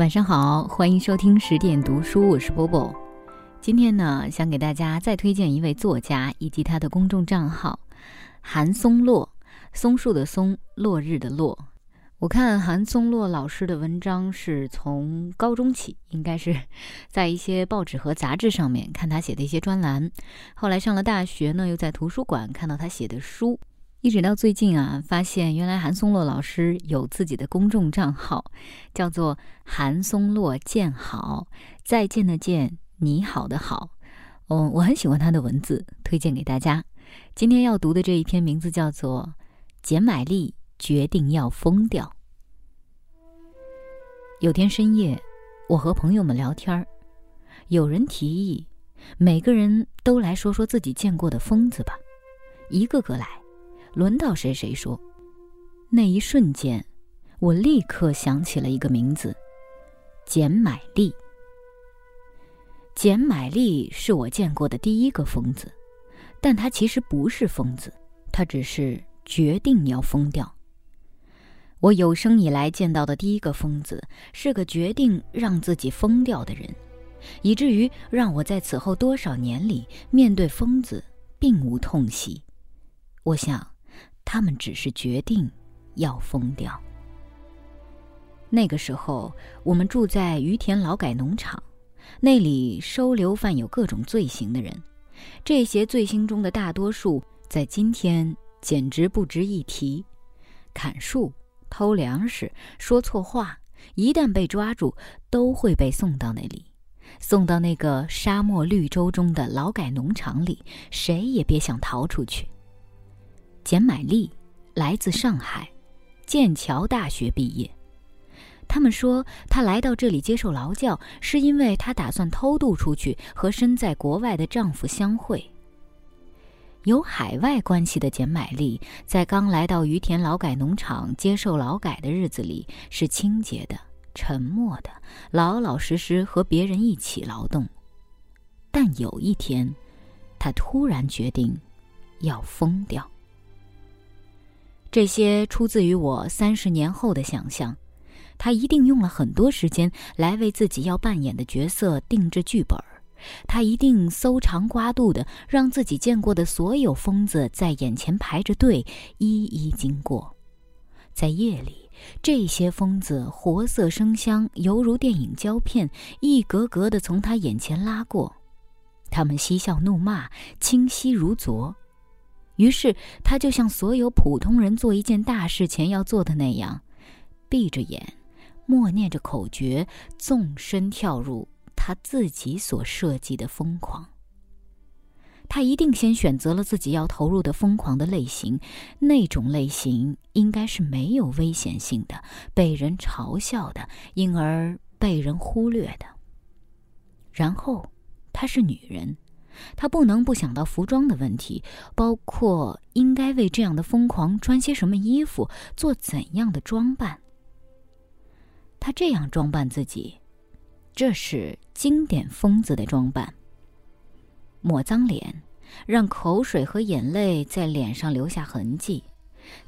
晚上好，欢迎收听十点读书，我是波波。今天呢，想给大家再推荐一位作家以及他的公众账号韩松落，松树的松，落日的落。我看韩松落老师的文章是从高中起，应该是在一些报纸和杂志上面看他写的一些专栏。后来上了大学呢，又在图书馆看到他写的书。一直到最近啊，发现原来韩松洛老师有自己的公众账号，叫做“韩松洛见好”，再见的见，你好的好。哦，我很喜欢他的文字，推荐给大家。今天要读的这一篇名字叫做《简买力决定要疯掉》。有天深夜，我和朋友们聊天儿，有人提议，每个人都来说说自己见过的疯子吧，一个个来。轮到谁谁说，那一瞬间，我立刻想起了一个名字——简买力。简买力是我见过的第一个疯子，但他其实不是疯子，他只是决定要疯掉。我有生以来见到的第一个疯子，是个决定让自己疯掉的人，以至于让我在此后多少年里面对疯子并无痛惜。我想。他们只是决定要疯掉。那个时候，我们住在于田劳改农场，那里收留犯有各种罪行的人。这些罪行中的大多数，在今天简直不值一提：砍树、偷粮食、说错话，一旦被抓住，都会被送到那里，送到那个沙漠绿洲中的劳改农场里，谁也别想逃出去。简买力来自上海，剑桥大学毕业。他们说，她来到这里接受劳教，是因为她打算偷渡出去和身在国外的丈夫相会。有海外关系的简买力，在刚来到于田劳改农场接受劳改的日子里，是清洁的、沉默的，老老实实和别人一起劳动。但有一天，她突然决定要疯掉。这些出自于我三十年后的想象，他一定用了很多时间来为自己要扮演的角色定制剧本他一定搜肠刮肚的让自己见过的所有疯子在眼前排着队，一一经过。在夜里，这些疯子活色生香，犹如电影胶片，一格格的从他眼前拉过，他们嬉笑怒骂，清晰如昨。于是，他就像所有普通人做一件大事前要做的那样，闭着眼，默念着口诀，纵身跳入他自己所设计的疯狂。他一定先选择了自己要投入的疯狂的类型，那种类型应该是没有危险性的，被人嘲笑的，因而被人忽略的。然后，她是女人。他不能不想到服装的问题，包括应该为这样的疯狂穿些什么衣服，做怎样的装扮。他这样装扮自己，这是经典疯子的装扮：抹脏脸，让口水和眼泪在脸上留下痕迹，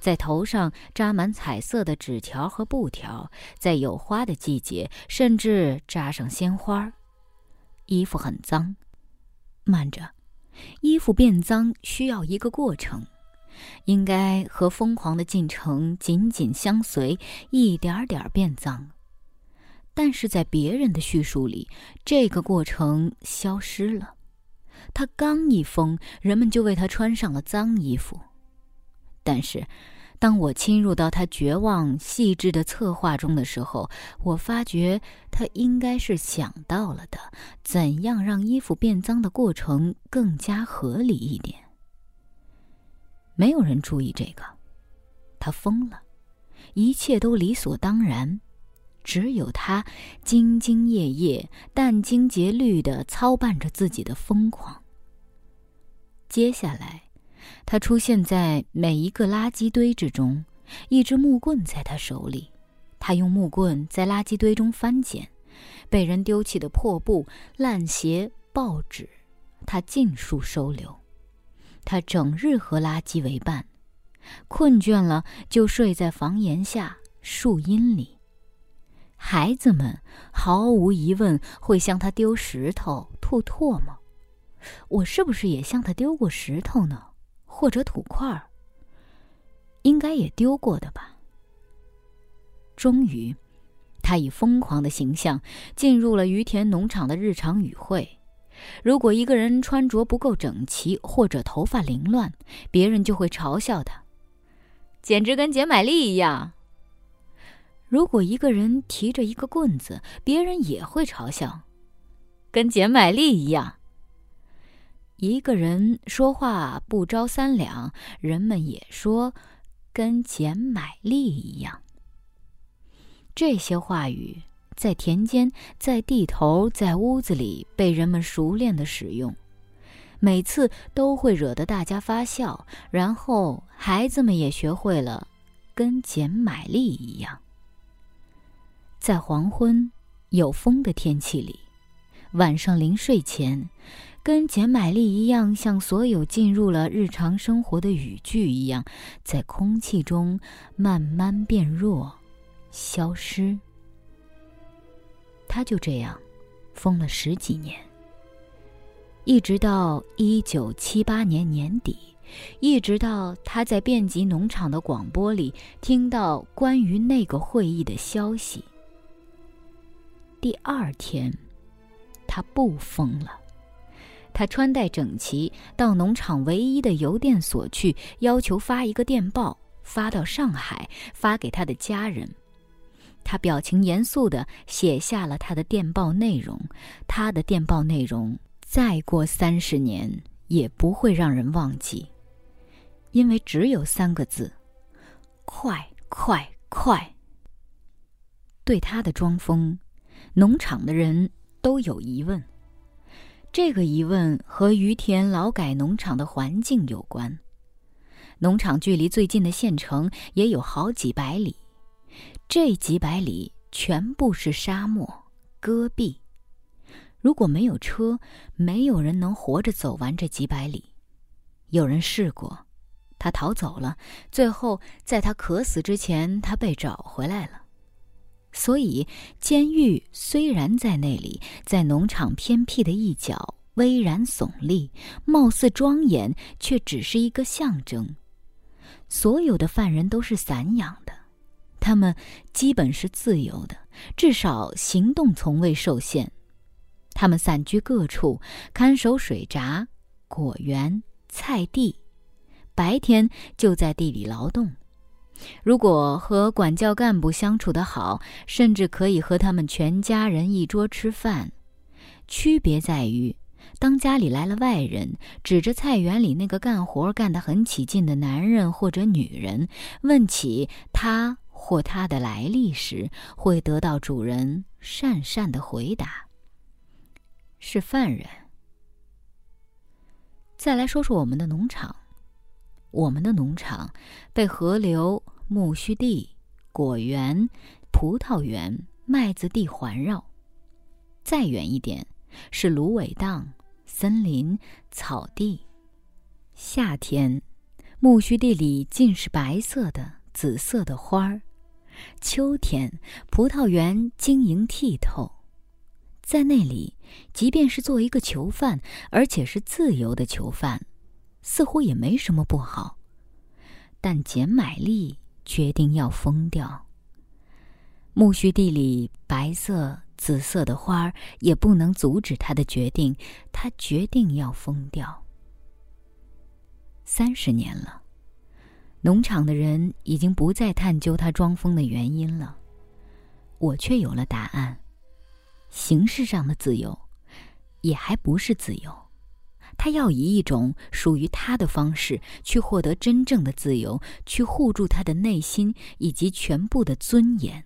在头上扎满彩色的纸条和布条，在有花的季节甚至扎上鲜花。衣服很脏。慢着，衣服变脏需要一个过程，应该和疯狂的进程紧紧相随，一点点变脏。但是在别人的叙述里，这个过程消失了。他刚一疯，人们就为他穿上了脏衣服。但是。当我侵入到他绝望细致的策划中的时候，我发觉他应该是想到了的，怎样让衣服变脏的过程更加合理一点。没有人注意这个，他疯了，一切都理所当然，只有他兢兢业业、殚精竭虑地操办着自己的疯狂。接下来。他出现在每一个垃圾堆之中，一只木棍在他手里，他用木棍在垃圾堆中翻捡，被人丢弃的破布、烂鞋、报纸，他尽数收留。他整日和垃圾为伴，困倦了就睡在房檐下、树荫里。孩子们毫无疑问会向他丢石头、吐唾沫。我是不是也向他丢过石头呢？或者土块儿？应该也丢过的吧。终于，他以疯狂的形象进入了于田农场的日常语会。如果一个人穿着不够整齐，或者头发凌乱，别人就会嘲笑他，简直跟简买力一样。如果一个人提着一个棍子，别人也会嘲笑，跟简买力一样。一个人说话不着三两，人们也说，跟捡买力一样。这些话语。在田间，在地头，在屋子里被人们熟练的使用，每次都会惹得大家发笑。然后孩子们也学会了，跟捡买力一样。在黄昏有风的天气里，晚上临睡前，跟简买力一样，像所有进入了日常生活的语句一样，在空气中慢慢变弱，消失。他就这样疯了十几年，一直到一九七八年年底，一直到他在遍及农场的广播里听到关于那个会议的消息。第二天，他不疯了，他穿戴整齐，到农场唯一的邮电所去，要求发一个电报，发到上海，发给他的家人。他表情严肃地写下了他的电报内容。他的电报内容再过三十年也不会让人忘记，因为只有三个字：快快快。对他的装疯，农场的人都有疑问。这个疑问和于田劳改农场的环境有关。农场距离最近的县城也有好几百里。这几百里全部是沙漠、戈壁。如果没有车，没有人能活着走完这几百里。有人试过，他逃走了。最后，在他渴死之前，他被找回来了。所以，监狱虽然在那里，在农场偏僻的一角，巍然耸立，貌似庄严，却只是一个象征。所有的犯人都是散养的。他们基本是自由的，至少行动从未受限。他们散居各处，看守水闸、果园、菜地，白天就在地里劳动。如果和管教干部相处得好，甚至可以和他们全家人一桌吃饭。区别在于，当家里来了外人，指着菜园里那个干活干得很起劲的男人或者女人，问起他。或他的来历时，会得到主人讪讪的回答：“是犯人。”再来说说我们的农场，我们的农场被河流、苜蓿地、果园、葡萄园、麦子地环绕。再远一点是芦苇荡、森林、草地。夏天，苜蓿地里尽是白色的、紫色的花儿。秋天，葡萄园晶莹剔透，在那里，即便是做一个囚犯，而且是自由的囚犯，似乎也没什么不好。但简买力决定要疯掉。苜蓿地里白色、紫色的花儿也不能阻止他的决定，他决定要疯掉。三十年了。农场的人已经不再探究他装疯的原因了，我却有了答案。形式上的自由，也还不是自由。他要以一种属于他的方式去获得真正的自由，去护住他的内心以及全部的尊严，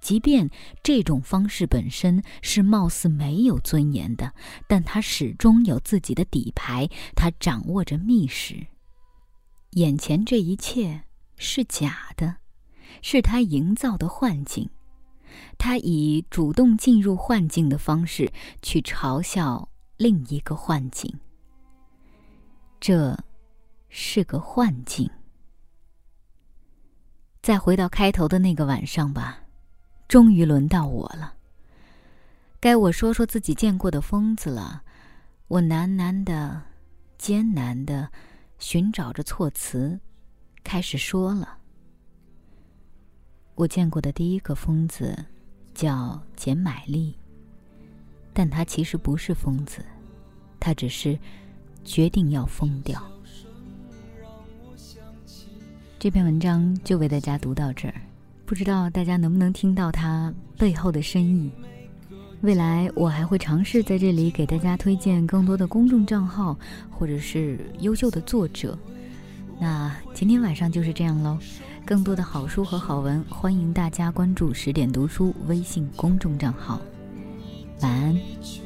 即便这种方式本身是貌似没有尊严的，但他始终有自己的底牌，他掌握着密室。眼前这一切是假的，是他营造的幻境。他以主动进入幻境的方式去嘲笑另一个幻境。这是个幻境。再回到开头的那个晚上吧，终于轮到我了。该我说说自己见过的疯子了。我喃喃的、艰难的寻找着措辞，开始说了。我见过的第一个疯子叫简买丽，但他其实不是疯子，他只是决定要疯掉。这篇文章就为大家读到这儿，不知道大家能不能听到它背后的深意。未来我还会尝试在这里给大家推荐更多的公众账号，或者是优秀的作者。那今天晚上就是这样喽。更多的好书和好文，欢迎大家关注十点读书微信公众账号。晚安。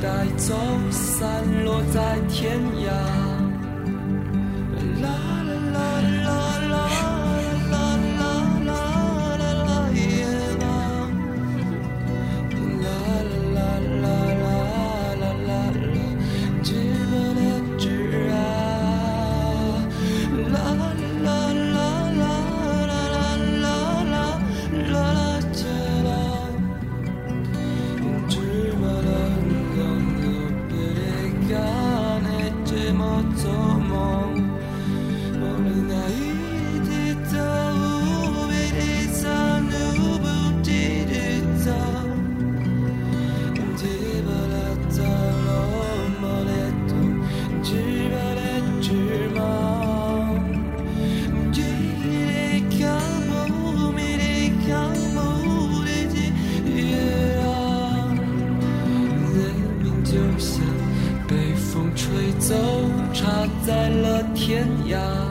带走散落在天涯。在了天涯。